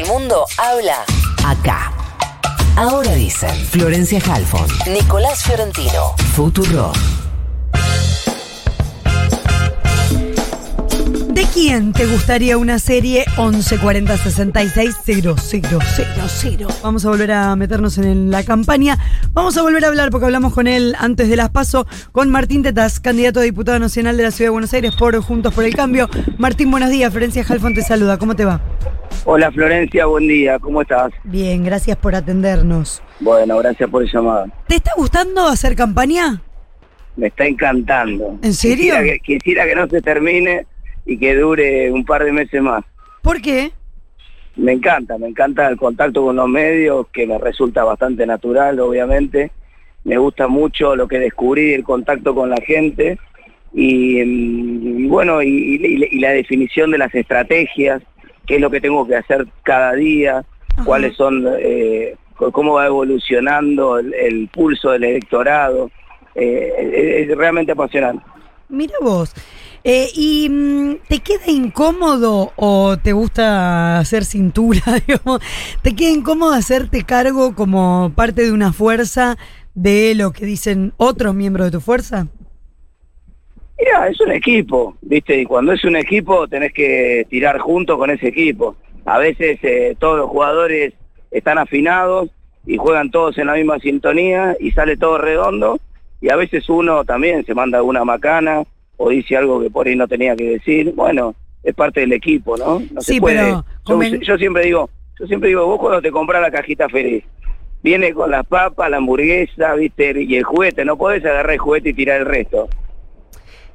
el mundo habla acá. Ahora dicen Florencia Halfon, Nicolás Fiorentino, Futuro. ¿De quién te gustaría una serie 1140 66 000? Vamos a volver a meternos en la campaña. Vamos a volver a hablar porque hablamos con él antes de las paso con Martín Tetas, candidato a diputado nacional de la Ciudad de Buenos Aires por Juntos por el Cambio. Martín, buenos días. Florencia Halfon te saluda. ¿Cómo te va? Hola Florencia, buen día. ¿Cómo estás? Bien, gracias por atendernos. Bueno, gracias por el llamado. ¿Te está gustando hacer campaña? Me está encantando. ¿En serio? Quisiera que, quisiera que no se termine y que dure un par de meses más. ¿Por qué? Me encanta, me encanta el contacto con los medios, que me resulta bastante natural, obviamente. Me gusta mucho lo que descubrí, el contacto con la gente y, mm, y bueno, y, y- y la definición de las estrategias, qué es lo que tengo que hacer cada día, Ajá. cuáles son, eh, cómo va evolucionando el, el pulso del electorado. Eh, es, es realmente apasionante. Mira vos. Eh, ¿Y mm, te queda incómodo o te gusta hacer cintura? digamos? ¿Te queda incómodo hacerte cargo como parte de una fuerza de lo que dicen otros miembros de tu fuerza? Mira, es un equipo, ¿viste? Y cuando es un equipo tenés que tirar junto con ese equipo. A veces eh, todos los jugadores están afinados y juegan todos en la misma sintonía y sale todo redondo. Y a veces uno también se manda alguna macana o dice algo que por ahí no tenía que decir. Bueno, es parte del equipo, ¿no? No Sí, se puede. pero Yo, yo siempre digo, yo siempre digo, vos cuando te compras la cajita feliz, viene con las papas, la hamburguesa, ¿viste? Y el juguete, no podés agarrar el juguete y tirar el resto.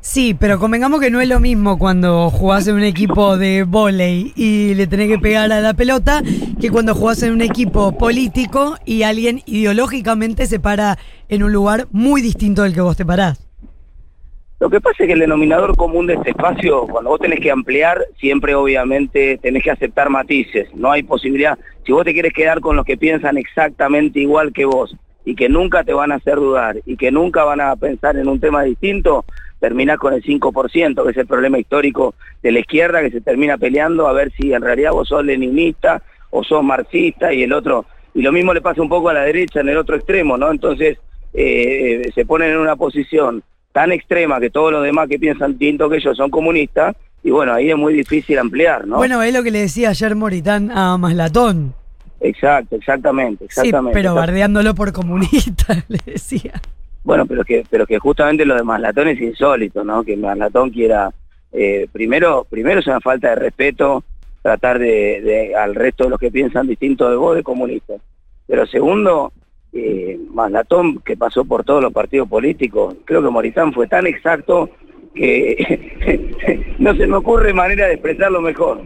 Sí, pero convengamos que no es lo mismo cuando jugás en un equipo de vóley y le tenés que pegar a la pelota que cuando jugás en un equipo político y alguien ideológicamente se para en un lugar muy distinto del que vos te parás. Lo que pasa es que el denominador común de este espacio, cuando vos tenés que ampliar, siempre obviamente tenés que aceptar matices. No hay posibilidad. Si vos te quieres quedar con los que piensan exactamente igual que vos y que nunca te van a hacer dudar y que nunca van a pensar en un tema distinto, terminás con el 5%, que es el problema histórico de la izquierda, que se termina peleando a ver si en realidad vos sos leninista o sos marxista y el otro. Y lo mismo le pasa un poco a la derecha en el otro extremo, ¿no? Entonces eh, se ponen en una posición tan extrema que todos los demás que piensan distinto que ellos son comunistas, y bueno, ahí es muy difícil ampliar, ¿no? Bueno, es lo que le decía ayer Moritán a Maslatón. Exacto, exactamente, Sí, exactamente. pero Exacto. bardeándolo por comunista, le decía. Bueno, pero que, pero que justamente lo de Maslatón es insólito, ¿no? Que Maslatón quiera, eh, primero, primero es una falta de respeto tratar de, de- al resto de los que piensan distinto de vos de comunistas. Pero segundo, eh, Maslatón, que pasó por todos los partidos políticos, creo que Moritán fue tan exacto que no se me ocurre manera de expresarlo mejor.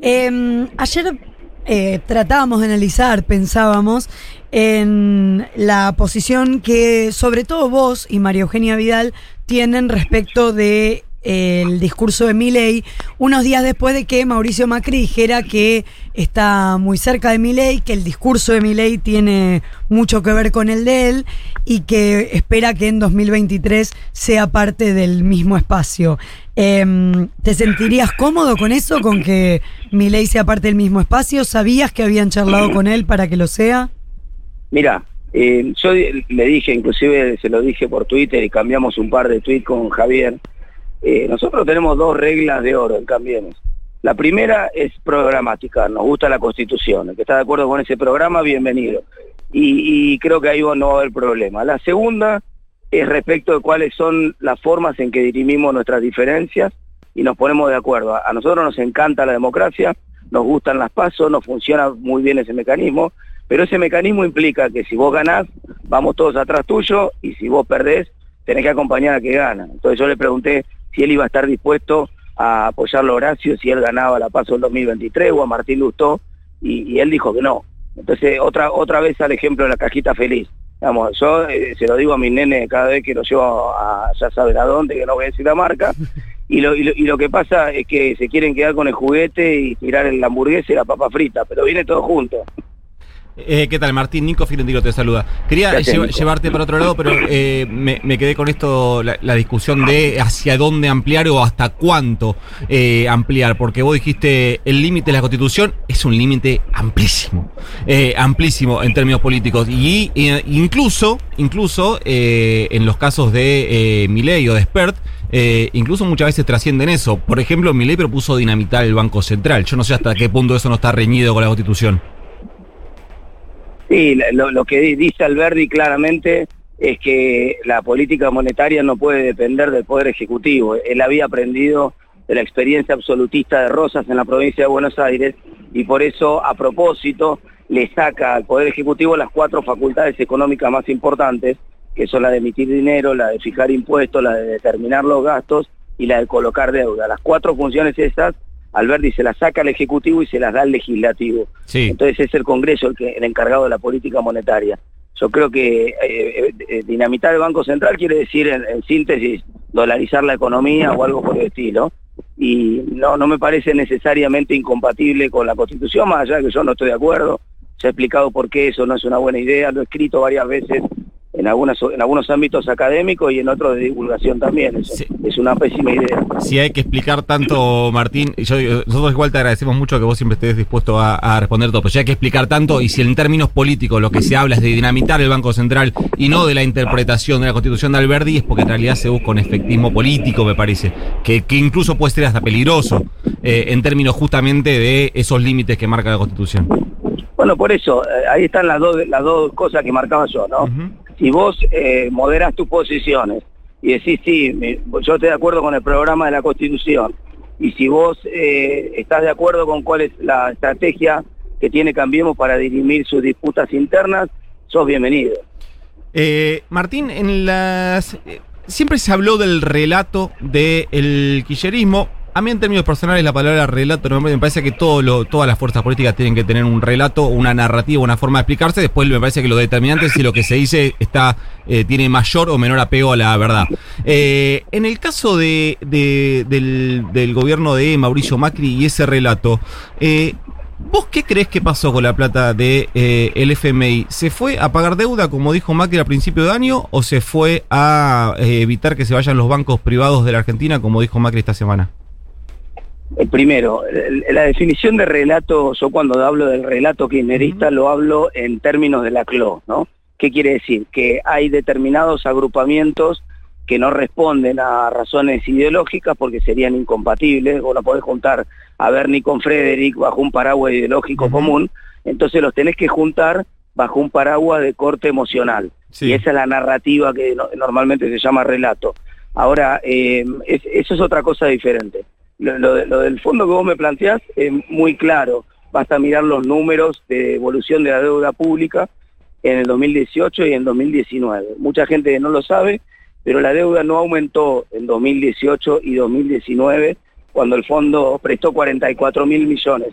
Eh, ayer eh, tratábamos de analizar, pensábamos, en la posición que sobre todo vos y María Eugenia Vidal tienen respecto de el discurso de Milei unos días después de que Mauricio Macri dijera que está muy cerca de Milei, que el discurso de Milei tiene mucho que ver con el de él y que espera que en 2023 sea parte del mismo espacio. Em, ¿Te sentirías cómodo con eso, con que Milei sea parte del mismo espacio? ¿Sabías que habían charlado con él para que lo sea? Mira, eh, yo le dije, inclusive se lo dije por Twitter y cambiamos un par de tweets con Javier. Eh, nosotros tenemos dos reglas de oro en Cambiemos. La primera es programática, nos gusta la constitución. El que está de acuerdo con ese programa, bienvenido. Y, creo que ahí no va a haber problema. La segunda es respecto de cuáles son las formas en que dirimimos nuestras diferencias y nos ponemos de acuerdo. A nosotros nos encanta la democracia, nos gustan las pasos, nos funciona muy bien ese mecanismo, pero ese mecanismo implica que si vos ganás, vamos todos atrás tuyo, y si vos perdés, tenés que acompañar a que gana. Entonces yo le pregunté si él iba a estar dispuesto a apoyarlo a Horacio, si él ganaba la paso del 2023 o a Martín Lustó, y, y él dijo que no. Entonces otra otra vez al ejemplo de la cajita feliz. Vamos, yo eh, se lo digo a mi nene cada vez que lo llevo a ya saben a dónde, que no voy a decir la marca, y lo, y, lo, y lo que pasa es que se quieren quedar con el juguete y tirar la hamburguesa y la papa frita, pero viene todo junto. Eh, ¿Qué tal, Martín? Nico Fiorentino te saluda. Quería lleva- llevarte para otro lado, pero eh, me, me quedé con esto, la, la discusión de hacia dónde ampliar o hasta cuánto eh, ampliar, porque vos dijiste el límite de la Constitución es un límite amplísimo, eh, amplísimo en términos políticos y eh, incluso, incluso en los casos de Milei o de Spert, eh, incluso muchas veces trascienden eso. Por ejemplo, Milei propuso dinamitar el Banco Central. Yo no sé hasta qué punto eso no está reñido con la Constitución. Sí, lo, que di- dice Alberdi claramente es que la política monetaria no puede depender del Poder Ejecutivo. Él había aprendido de la experiencia absolutista de Rosas en la provincia de Buenos Aires y por eso, a propósito, le saca al Poder Ejecutivo las cuatro facultades económicas más importantes, que son la de emitir dinero, la de fijar impuestos, la de determinar los gastos y la de colocar deuda. Las cuatro funciones esas, Alberti se las saca al Ejecutivo y se las da al Legislativo. Sí. Entonces es el Congreso el, que, el encargado de la política monetaria. Yo creo que eh, eh, eh, dinamitar el Banco Central quiere decir, en, en síntesis, dolarizar la economía o algo por el estilo. Y no, no me parece necesariamente incompatible con la Constitución, más allá de que yo no estoy de acuerdo. Se ha explicado por qué eso no es una buena idea, lo he escrito varias veces en, algunas, en algunos ámbitos académicos y en otros de divulgación también. Sí. Es una pésima idea. Si hay que explicar tanto, Martín, y yo, nosotros igual te agradecemos mucho que vos siempre estés dispuesto a, a responder todo, pero si hay que explicar tanto, y si en términos políticos lo que se habla es de dinamitar el Banco Central y no de la interpretación de la Constitución de Alberdi, es porque en realidad se busca un efectismo político, me parece, que, que incluso puede ser hasta peligroso eh, en términos justamente de esos límites que marca la Constitución. Bueno, por eso, eh, ahí están las dos, las dos cosas que marcaba yo, ¿no? Ujú. Si vos eh, moderás tus posiciones y decís, sí, yo estoy de acuerdo con el programa de la Constitución, y si vos eh, estás de acuerdo con cuál es la estrategia que tiene Cambiemos para dirimir sus disputas internas, sos bienvenido. Eh, Martín, en las eh, siempre se habló del relato del quillerismo. A mí en términos personales la palabra relato no me parece que todo lo, todas las fuerzas políticas tienen que tener un relato, una narrativa, una forma de explicarse. Después me parece que lo determinante es si lo que se dice está eh, tiene mayor o menor apego a la verdad. Eh, en el caso de, de- del, del gobierno de Mauricio Macri y ese relato, eh, ¿Vos qué crees que pasó con la plata de eh, el FMI? ¿Se fue a pagar deuda, como dijo Macri al principio de año, o se fue a eh, evitar que se vayan los bancos privados de la Argentina, como dijo Macri esta semana? Eh, primero, el- la definición de relato, yo cuando hablo del relato kirchnerista lo hablo en términos de la CLO, ¿no? ¿Qué quiere decir? Que hay determinados agrupamientos que no responden a razones ideológicas porque serían incompatibles, o no podés juntar a Bernie con Frederick bajo un paraguas ideológico común, entonces los tenés que juntar bajo un paraguas de corte emocional. Sí. Y esa es la narrativa que no- normalmente se llama relato. Ahora, eh, es- eso es otra cosa diferente. Lo, lo de- lo del fondo que vos me planteás es muy claro. Basta mirar los números de evolución de la deuda pública en el 2018 y en 2019. Mucha gente no lo sabe, pero la deuda no aumentó en 2018 y 2019 cuando el fondo prestó 44 mil millones.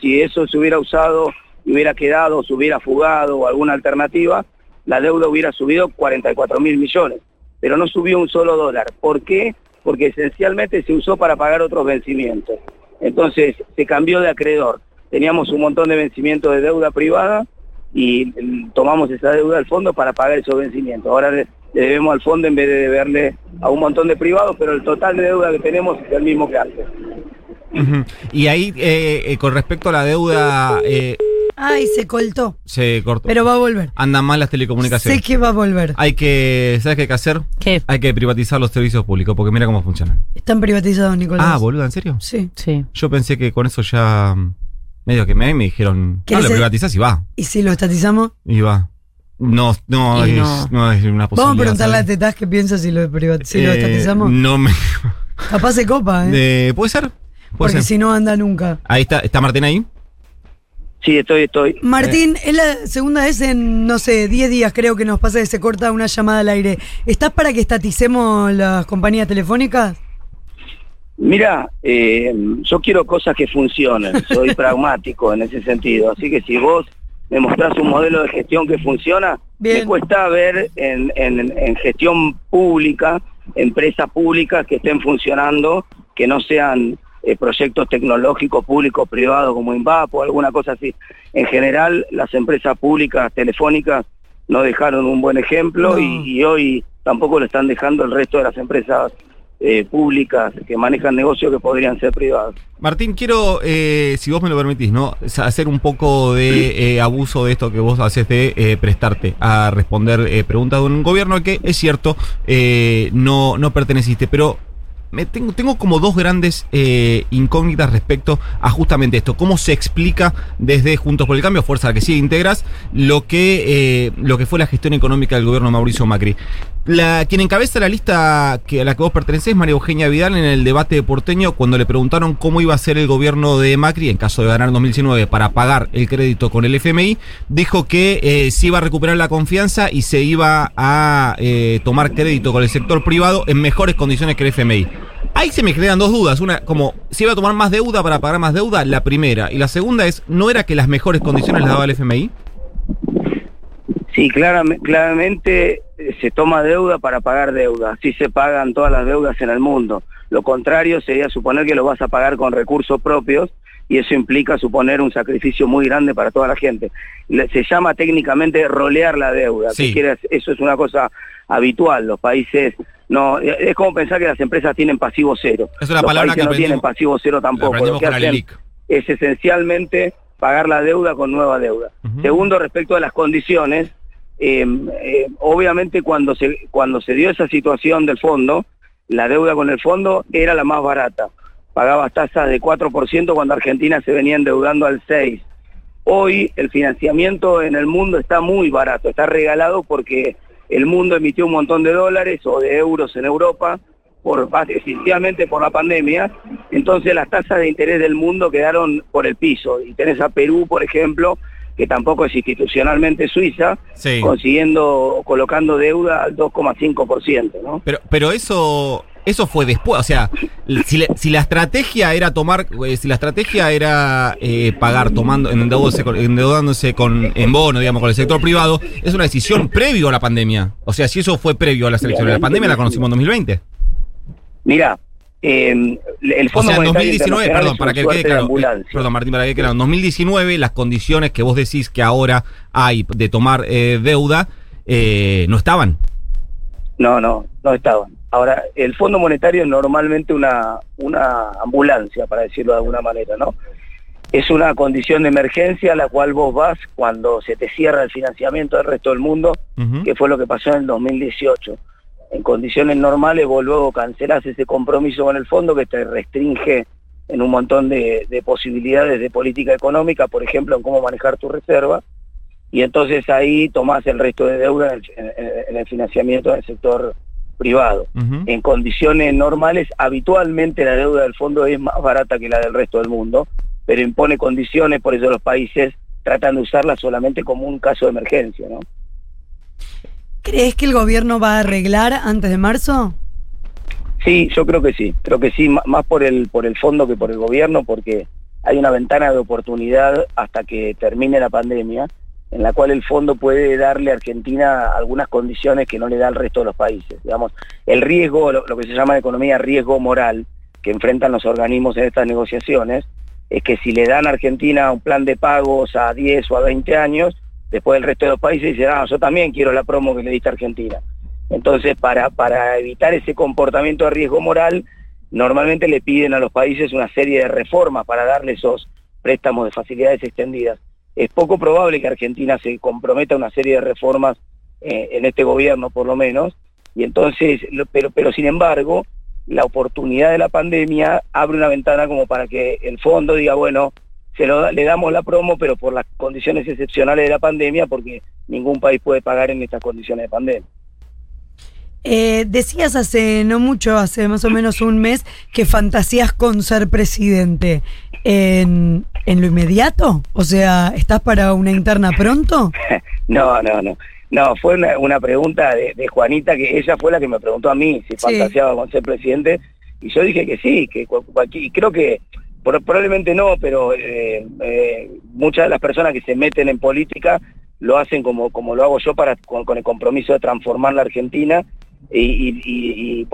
Si eso se hubiera usado y hubiera quedado, se hubiera fugado o alguna alternativa, la deuda hubiera subido 44 mil millones, pero no subió un solo dólar. ¿Por qué? Porque esencialmente se usó para pagar otros vencimientos. Entonces se cambió de acreedor. Teníamos un montón de vencimientos de deuda privada y mm, tomamos esa deuda al fondo para pagar esos vencimientos. Ahora le, debemos al fondo en vez de deberle a un montón de privados, pero el total de deuda que tenemos es el mismo que antes. Y ahí, eh, eh, con respecto a la deuda, eh, Ay, se coltó. se cortó. Pero va a volver. Andan mal las telecomunicaciones. Sé que va a volver. Hay que, ¿sabes qué hay que hacer? ¿Qué? Hay que privatizar los servicios públicos, porque mira cómo funcionan. Están privatizados, Nicolás. Ah, boluda, ¿en serio? Sí. Sí. Yo pensé que con eso ya, mm, medio que me, me dijeron, no, ¿Querés lo privatizás y va. ¿Y si lo estatizamos? Y va. No, no, Y es, no. no es una posibilidad. Vamos a preguntarle a. Tetaz qué piensa si lo, privat- si lo Eh, estatizamos. No me. Capaz se copa, ¿eh? Eh, ¿Puede ser? Puede Porque ser. si no anda nunca. Ahí está, ¿está Martín ahí? Sí, estoy, estoy. Martín, es la segunda vez en, no sé, 10 días creo que nos pasa que se corta una llamada al aire. ¿Estás para que estaticemos las compañías telefónicas? Mira, eh, yo quiero cosas que funcionen, soy pragmático en ese sentido, así que si vos me mostrás un modelo de gestión que funciona, Bien. me cuesta ver en, en- en gestión pública, empresas públicas que estén funcionando, que no sean eh, proyectos tecnológicos públicos privados como INVAP o alguna cosa así. En general, las empresas públicas telefónicas no dejaron un buen ejemplo y, hoy tampoco lo están dejando el resto de las empresas eh, públicas que manejan negocios que podrían ser privados. Martín, quiero, eh, si vos me lo permitís, ¿no? hacer un poco de abuso de esto que vos haces de prestarte a responder preguntas de un gobierno que es cierto, no, no perteneciste, pero tengo, tengo como dos grandes eh, incógnitas respecto a justamente esto. ¿Cómo se explica desde Juntos por el Cambio, fuerza a la que sigue integras, lo que, eh, lo que fue la gestión económica del gobierno de Mauricio Macri? La, quien encabeza la lista que, a la que vos pertenecés, María Eugenia Vidal, en el debate de porteño, cuando le preguntaron cómo iba a ser el gobierno de Macri en caso de ganar en 2019 para pagar el crédito con el FMI, dijo que eh, se iba a recuperar la confianza y se iba a eh, tomar crédito con el sector privado en mejores condiciones que el FMI. Ahí se me crean dos dudas. Una, como, ¿se iba a tomar más deuda para pagar más deuda? La primera. Y la segunda es, ¿no era que las mejores condiciones las daba el FMI? Sí, claramente eh, se toma deuda para pagar deuda, así se pagan todas las deudas en el mundo. Lo contrario sería suponer que lo vas a pagar con recursos propios y eso implica suponer un sacrificio muy grande para toda la gente. Se llama técnicamente rolear la deuda, eso es una cosa habitual, los países no es como pensar que las empresas tienen pasivo cero. Es una palabra que no tienen pasivo cero tampoco. Lo que hacen es esencialmente pagar la deuda con nueva deuda. Segundo, respecto a las condiciones, eh, obviamente cuando se, cuando se dio esa situación del fondo, la deuda con el fondo era la más barata. Pagaba tasas de 4% cuando Argentina se venía endeudando al 6%. Hoy el financiamiento en el mundo está muy barato, está regalado porque el mundo emitió un montón de dólares o de euros en Europa, por, esencialmente por la pandemia, entonces las tasas de interés del mundo quedaron por el piso. Y tenés a Perú, por ejemplo, que tampoco es institucionalmente suiza, consiguiendo, colocando deuda al 2,5%, ¿no? Pero, pero eso, eso fue después, o sea, si, si la estrategia era tomar, eh, si la estrategia era eh, pagar tomando, endeudándose, endeudándose con, en bono, digamos, con el sector privado, es una decisión previo a la pandemia. O sea, si eso fue previo a las elecciones, la pandemia la conocimos en 2020. Mira, eh, el Fondo o sea, en 2019, perdón, para que quede claro, eh, perdón, Martín, para que quede claro, en 2019 las condiciones que vos decís que ahora hay de tomar eh, deuda eh, no estaban. No, no, no estaban. Ahora, el Fondo Monetario es normalmente una, una ambulancia, para decirlo de alguna manera, ¿no? Es una condición de emergencia a la cual vos vas cuando se te cierra el financiamiento del resto del mundo, que fue lo que pasó en el 2018 en condiciones normales vos luego cancelás ese compromiso con el fondo que te restringe en un montón de, posibilidades de política económica, por ejemplo, en cómo manejar tu reserva, y entonces ahí tomás el resto de deuda en el, financiamiento del sector privado. En condiciones normales, habitualmente la deuda del fondo es más barata que la del resto del mundo, pero impone condiciones, por eso los países tratan de usarla solamente como un caso de emergencia, ¿no? ¿Crees que el gobierno va a arreglar antes de marzo? Sí, yo creo que sí, creo que sí, más por el, por el fondo que por el gobierno, porque hay una ventana de oportunidad hasta que termine la pandemia, en la cual el fondo puede darle a Argentina algunas condiciones que no le da al resto de los países. Digamos, el riesgo, lo, que se llama economía riesgo moral, que enfrentan los organismos en estas negociaciones, es que si le dan a Argentina un plan de pagos a 10 o a 20 años, después el resto de los países dicen, ah, yo también quiero la promo que le diste a Argentina. Entonces, para, para evitar ese comportamiento de riesgo moral, normalmente le piden a los países una serie de reformas para darle esos préstamos de facilidades extendidas. Es poco probable que Argentina se comprometa a una serie de reformas eh, en este gobierno, por lo menos, y entonces, pero, pero sin embargo, la oportunidad de la pandemia abre una ventana como para que el fondo diga, bueno, se lo, le damos la promo, pero por las condiciones excepcionales de la pandemia, porque ningún país puede pagar en estas condiciones de pandemia. Eh, decías hace no mucho, hace más o menos un mes, que fantasías con ser presidente. ¿En, en lo inmediato? O sea, ¿estás para una interna pronto? no, no, no. No, fue una, pregunta de, Juanita, que ella fue la que me preguntó a mí si fantaseaba con ser presidente, y yo dije que sí, que y creo que probablemente no, pero eh, eh, muchas de las personas que se meten en política lo hacen como, como lo hago yo para con, el compromiso de transformar la Argentina y,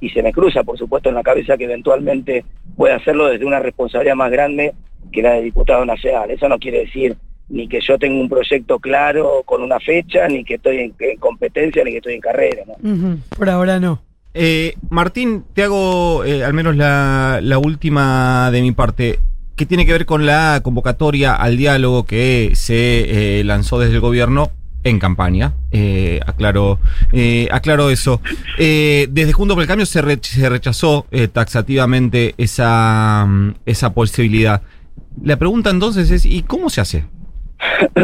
y, se me cruza, por supuesto, en la cabeza que eventualmente pueda hacerlo desde una responsabilidad más grande que la de diputado nacional. Eso no quiere decir ni que yo tenga un proyecto claro con una fecha, ni que estoy en, competencia, ni que estoy en carrera. Por ahora no. Eh, Martín, te hago eh, al menos la, última de mi parte. ¿Qué tiene que ver con la convocatoria al diálogo que se eh, lanzó desde el gobierno en campaña. Eh, aclaro, eh, aclaro eso. Eh, desde Juntos por el Cambio se, rechazó eh, taxativamente esa, mm, esa posibilidad. La pregunta entonces es, ¿y cómo se hace?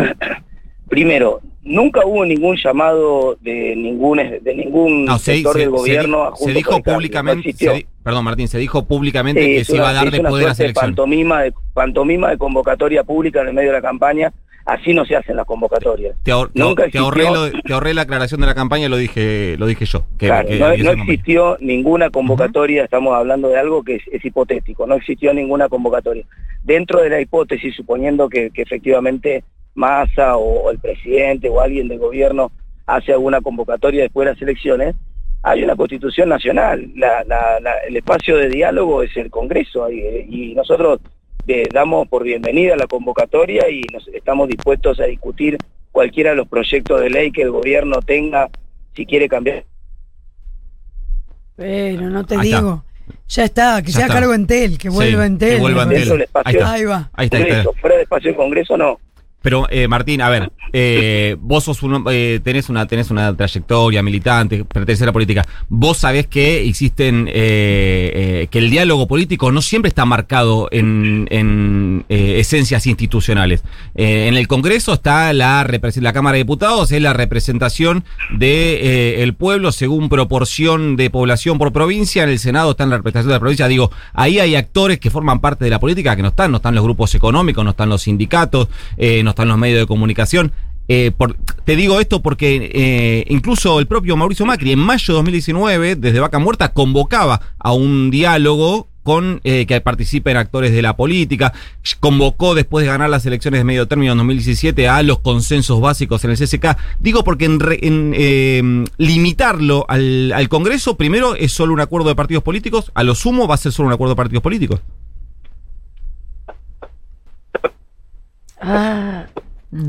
Primero, nunca hubo ningún llamado de ningún de ningún sector del gobierno se, a se dijo públicamente perdón Martín se dijo públicamente que se iba a dar de poder a selección pantomima de pantomima de convocatoria pública en el medio de la campaña Así no se hacen las convocatorias. Te, ahorré la aclaración de la campaña y lo dije, lo dije yo. claro, no, existió ninguna convocatoria, estamos hablando de algo que es, hipotético, no existió ninguna convocatoria. Dentro de la hipótesis, suponiendo que, efectivamente Massa o, el presidente o alguien del gobierno hace alguna convocatoria después de las elecciones, hay una constitución nacional. el espacio de diálogo es el Congreso y nosotros damos por bienvenida la convocatoria y nos, estamos dispuestos a discutir cualquiera de los proyectos de ley que el gobierno tenga si quiere cambiar. Pero no te digo. Ya está, que ya sea cargo Entel, que vuelva Entel. Que vuelva Entel. Ahí, Ahí va. Ahí está, Fuera del espacio de Congreso no. Pero, eh, Martín, a ver, eh, vos sos un, eh, tenés, una, tenés una trayectoria militante, pertenece a la política. Vos sabés que existen, que el diálogo político no siempre está marcado en, en esencias institucionales. en el Congreso está la, la Cámara de Diputados, es la representación del el pueblo según proporción de población por provincia. En el Senado está la representación de la provincia. Digo, ahí hay actores que forman parte de la política que no están, no están los grupos económicos, no están los sindicatos, no están los medios de comunicación. Eh, te digo esto porque eh, incluso el propio Mauricio Macri en mayo de 2019, desde Vaca Muerta, convocaba a un diálogo con eh, que participen actores de la política, convocó después de ganar las elecciones de medio término en 2017 a los consensos básicos en el CSK. Digo porque en, limitarlo al, al Congreso, primero es solo un acuerdo de partidos políticos, a lo sumo va a ser solo un acuerdo de partidos políticos. Ah,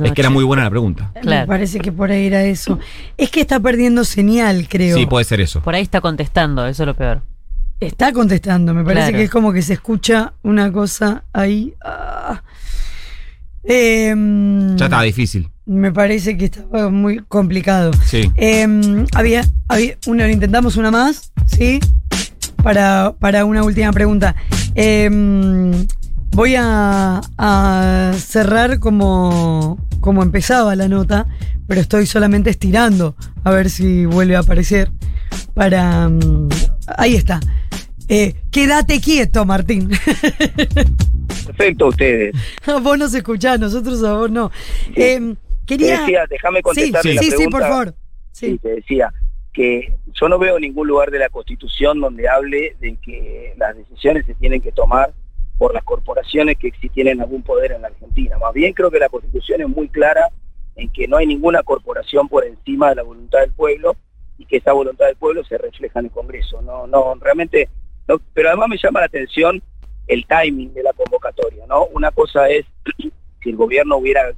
es que era muy buena la pregunta. Me parece que por ahí era eso. Es que está perdiendo señal, creo. Sí, puede ser eso. Por ahí está contestando, eso es lo peor. Está contestando, me parece que es como que se escucha una cosa ahí. Ah. Em, ya estaba difícil. Me parece que estaba muy complicado. Sí. Em, había, había una, intentamos una más, ¿sí? Para, para una última pregunta. Eh, Voy a, cerrar como, como empezaba la nota, pero estoy solamente estirando a ver si vuelve a aparecer. Para. Mm, ahí está. Eh, quédate quieto, Martín. Perfecto, ustedes. A vos nos escuchás, nosotros a vos no. Eh, quería. decía, déjame contestar sí, sí, sí, por favor. Sí. te decía que yo no veo ningún lugar de la Constitución donde hable de que las decisiones se tienen que tomar por las corporaciones que sí tienen algún poder en la Argentina. Más bien creo que la Constitución es muy clara en que no hay ninguna corporación por encima de la voluntad del pueblo y que esa voluntad del pueblo se refleja en el Congreso. No, no, realmente, no, pero además me llama la atención el timing de la convocatoria, ¿no? Una cosa es si el gobierno hubiera,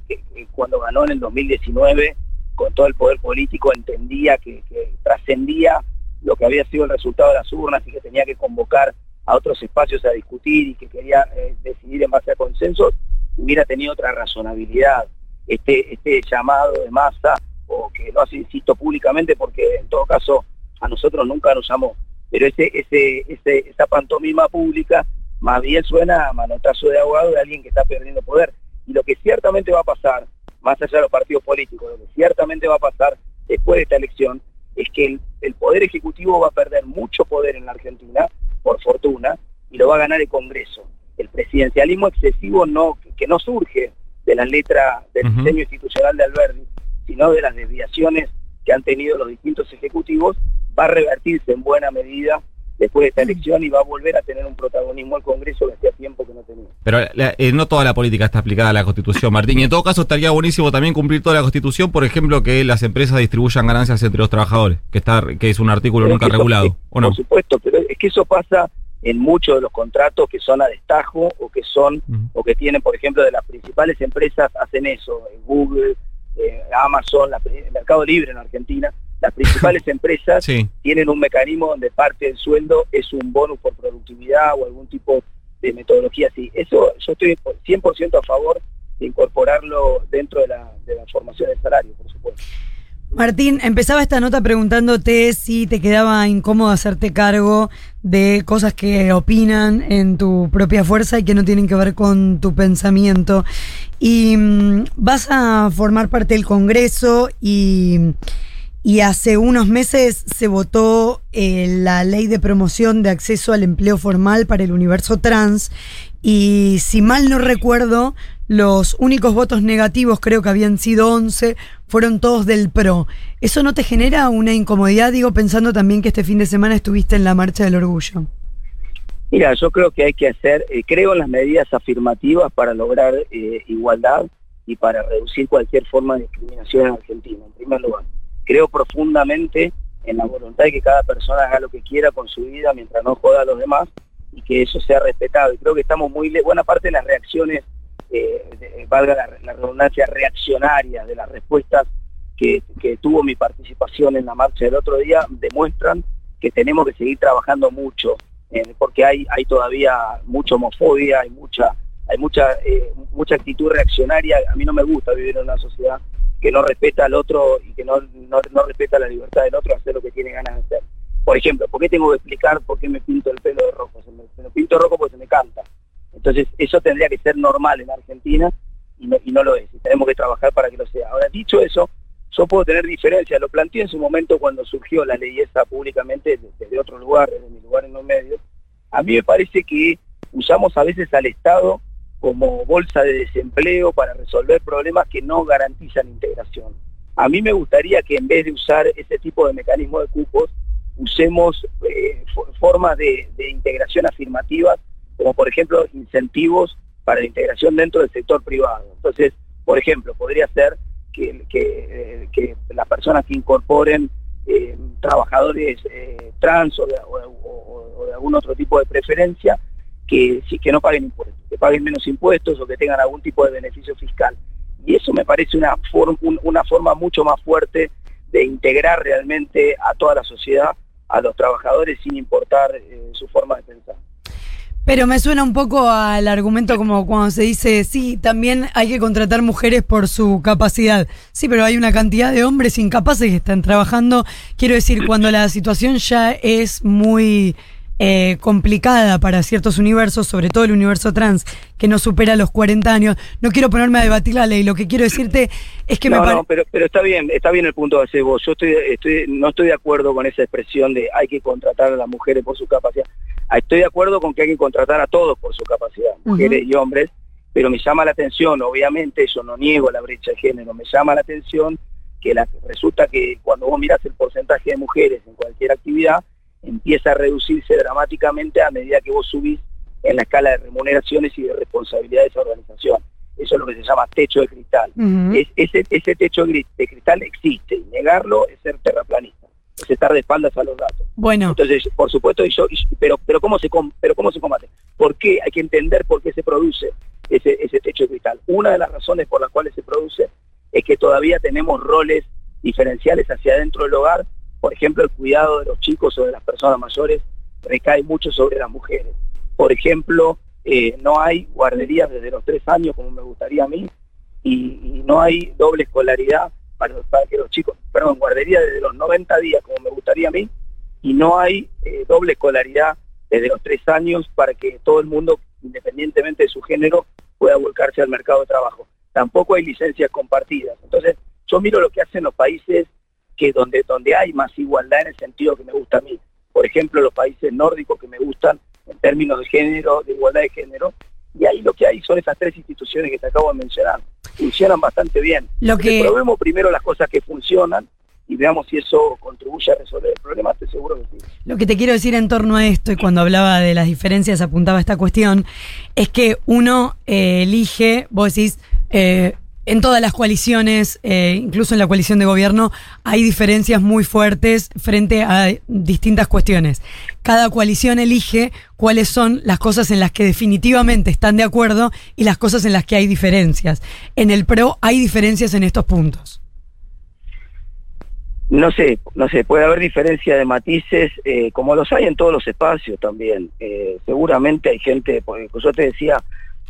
cuando ganó en el 2019, con todo el poder político, entendía que trascendía lo que había sido el resultado de las urnas y que tenía que convocar a otros espacios a discutir y que quería eh, decidir en base a consensos, hubiera tenido otra razonabilidad. Este, este llamado de masa, o que lo hace, insisto, públicamente, porque en todo caso a nosotros nunca nos llamó, pero ese, ese, ese, esa pantomima pública más bien suena a manotazo de abogado de alguien que está perdiendo poder. Y lo que ciertamente va a pasar, más allá de los partidos políticos, lo que ciertamente va a pasar después de esta elección, es que el Poder Ejecutivo va a perder mucho poder en la Argentina por fortuna, y lo va a ganar el Congreso. El presidencialismo excesivo no que no surge de la letra del diseño institucional de Alberti, sino de las desviaciones que han tenido los distintos ejecutivos, va a revertirse en buena medida después de esta elección y va a volver a tener un protagonismo el Congreso que hacía tiempo que no tenía. Pero la- eh, no toda la política está aplicada a la Constitución, Martín. Y en todo caso estaría buenísimo también cumplir toda la Constitución, por ejemplo, que las empresas distribuyan ganancias entre los trabajadores, que está que es un artículo Pero nunca eso- regulado, ¿o no? Por supuesto, pero es que eso pasa en muchos de los contratos que son a destajo o que son o que tienen, por ejemplo, de las principales empresas hacen eso, eh, Google, eh, Amazon, la, el Mercado Libre en Argentina, las principales empresas Sí. tienen un mecanismo donde parte del sueldo es un bonus por productividad o algún tipo de metodología así. Eso yo estoy por 100% a favor de incorporarlo dentro de la, de la formación del salario, por supuesto. Martín, empezaba esta nota preguntándote si te quedaba incómodo hacerte cargo de cosas que opinan en tu propia fuerza y que no tienen que ver con tu pensamiento. Y mm, vas a formar parte del Congreso y, y hace unos meses se votó eh, la ley de promoción de acceso al empleo formal para el universo trans. Y si mal no recuerdo, los únicos votos negativos, creo que habían sido 11, fueron todos del PRO. ¿Eso no te genera una incomodidad? Digo, pensando también que este fin de semana estuviste en la Marcha del Orgullo. Mira, yo creo que hay que hacer, eh, creo en las medidas afirmativas para lograr eh, igualdad y para reducir cualquier forma de discriminación en Argentina, en primer lugar. Creo profundamente en la voluntad de que cada persona haga lo que quiera con su vida mientras no joda a los demás y que eso sea respetado. Y creo que estamos muy, buena parte de las reacciones, eh, de- valga la, redundancia, reaccionarias de las respuestas que, tuvo mi participación en la marcha del otro día, demuestran que tenemos que seguir trabajando mucho eh, porque hay hay todavía mucha homofobia, hay mucha hay mucha eh, mucha actitud reaccionaria. A mí no me gusta vivir en una sociedad que no respeta al otro y que no, no, respeta la libertad del otro a hacer lo que tiene ganas de hacer. Por ejemplo, ¿por qué tengo que explicar por qué me pinto el pelo de rojo? Se me, me pinto rojo porque se me canta. Entonces, eso tendría que ser normal en Argentina y no, y no lo es. Y tenemos que trabajar para que lo sea. Ahora, dicho eso, yo puedo tener diferencias. Lo planteé en su momento cuando surgió la ley esa públicamente desde, otro lugar, desde mi lugar en los medios. A mí me parece que usamos a veces al Estado como bolsa de desempleo para resolver problemas que no garantizan integración. A mí me gustaría que en vez de usar ese tipo de mecanismo de cupos, usemos eh, fo- formas de, de integración afirmativas, como por ejemplo incentivos para la integración dentro del sector privado. Entonces, por ejemplo, podría ser que, que, eh, las personas que incorporen eh, trabajadores eh, trans o de, algún otro tipo de preferencia, que que no paguen impuestos, que paguen menos impuestos o que tengan algún tipo de beneficio fiscal. Y eso me parece una, form- un- una forma mucho más fuerte de integrar realmente a toda la sociedad, a los trabajadores, sin importar su forma de pensar. Pero me suena un poco al argumento como cuando se dice, sí, también hay que contratar mujeres por su capacidad. Sí, pero hay una cantidad de hombres incapaces que están trabajando. Quiero decir, cuando la situación ya es muy eh, complicada para ciertos universos, sobre todo el universo trans, que no supera los 40 años. No quiero ponerme a debatir la ley, lo que quiero decirte es que me no, parece... no, pero, pero está bien, está bien el punto que haces vos. Yo estoy, estoy, no estoy de acuerdo con esa expresión de hay que contratar a las mujeres por su capacidad. Ah, Estoy de acuerdo con que hay que contratar a todos por su capacidad, mujeres y hombres, pero me llama la atención, obviamente, yo no niego la brecha de género, me llama la atención que la, resulta que cuando vos mirás el porcentaje de mujeres en cualquier actividad, empieza a reducirse dramáticamente a medida que vos subís en la escala de remuneraciones y de responsabilidad de esa organización. Eso es lo que se llama techo de cristal. Es- ese, ese techo de cristal existe y negarlo es ser terraplanista, es estar de espaldas a los datos. Bueno, Entonces, por supuesto, y yo, y- pero, pero cómo se com- pero cómo se combate, por qué hay que entender por qué se produce ese, ese techo de cristal. Una de las razones por las cuales se produce es que todavía tenemos roles diferenciales hacia adentro del hogar. Por ejemplo, el cuidado de los chicos o de las personas mayores recae mucho sobre las mujeres. Por ejemplo, eh, no hay guarderías desde los tres años como me gustaría a mí y, y no hay doble escolaridad para, que los chicos, perdón, guardería desde los 90 días como me gustaría a mí y no hay eh, doble escolaridad desde los tres años para que todo el mundo, independientemente de su género, pueda volcarse al mercado de trabajo. Tampoco hay licencias compartidas. Entonces, yo miro lo que hacen los países que donde, donde hay más igualdad en el sentido que me gusta a mí. Por ejemplo, los países nórdicos que me gustan en términos de género, de igualdad de género. Y ahí lo que hay son esas tres instituciones que te acabo de mencionar. Funcionan bastante bien. Lo que- probemos primero las cosas que funcionan y veamos si eso contribuye a resolver el problema, estoy seguro que sí. Lo que te quiero decir en torno a esto, y cuando hablaba de las diferencias apuntaba a esta cuestión, es que uno eh, elige, vos decís, eh, en todas las coaliciones, eh, incluso en la coalición de gobierno, hay diferencias muy fuertes frente a distintas cuestiones. Cada coalición elige cuáles son las cosas en las que definitivamente están de acuerdo y las cosas en las que hay diferencias. En el PRO hay diferencias en estos puntos. No sé, no sé, puede haber diferencia de matices, eh, como los hay en todos los espacios también. Eh, seguramente hay gente, porque yo te decía,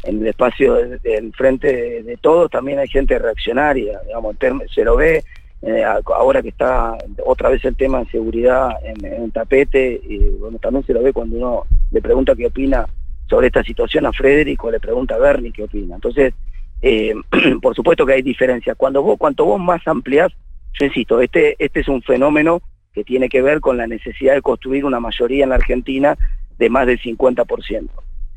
en el espacio del frente de, todos también hay gente reaccionaria, digamos, se lo ve eh, ahora que está otra vez el tema de seguridad en, el tapete, y bueno, también se lo ve cuando uno le pregunta qué opina sobre esta situación a Federico, le pregunta a Bernie qué opina. Entonces, por supuesto que hay diferencias. Cuando vos, cuanto vos más ampliás yo insisto, este, este es un fenómeno que tiene que ver con la necesidad de construir una mayoría en la Argentina de más del 50%.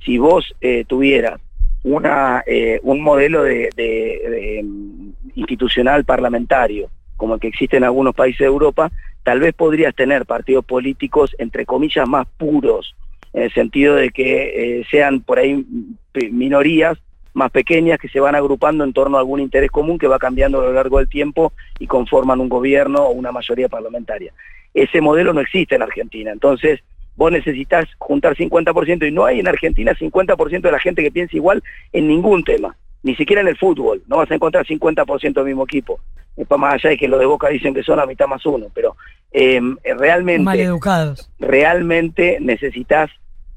Si vos eh, tuvieras una, eh, un modelo de, mm, institucional parlamentario, como el que existe en algunos países de Europa, tal vez podrías tener partidos políticos, entre comillas, más puros, en el sentido de que eh, sean por ahí mm, minorías, más pequeñas que se van agrupando en torno a algún interés común que va cambiando a lo largo del tiempo y conforman un gobierno o una mayoría parlamentaria. Ese modelo no existe en Argentina, entonces vos necesitas juntar 50% y no hay en Argentina 50% de la gente que piensa igual en ningún tema, ni siquiera en el fútbol, no vas a encontrar 50% del mismo equipo, para más allá de que los de Boca dicen que son a mitad más uno, pero em, realmente... Mal educados. Realmente necesitas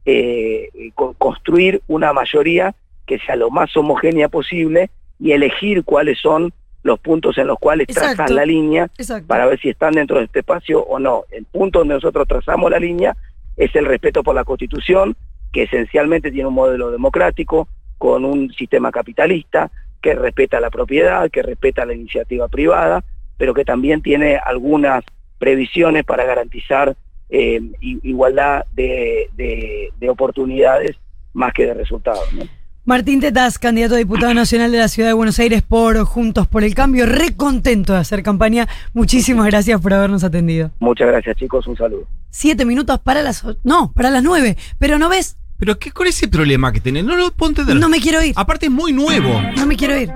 eh, construir una mayoría que sea lo más homogénea posible y elegir cuáles son los puntos en los cuales trazas la línea para ver si están dentro de este espacio o no. El punto donde nosotros trazamos la línea es el respeto por la Constitución, que esencialmente tiene un modelo democrático, con un sistema capitalista, que respeta la propiedad, que respeta la iniciativa privada, pero que también tiene algunas previsiones para garantizar eh, igualdad de, de, oportunidades más que de resultados. Martín Tetaz, candidato a diputado nacional de la Ciudad de Buenos Aires por Juntos por el Cambio, re contento de hacer campaña. Muchísimas gracias por habernos atendido. Muchas gracias, chicos. Un saludo. Siete minutos para las... No, para las nueve. Pero no ves... ¿Pero qué con ese problema que tenés? No lo ponte No me quiero ir. Aparte es muy nuevo. No me quiero ir.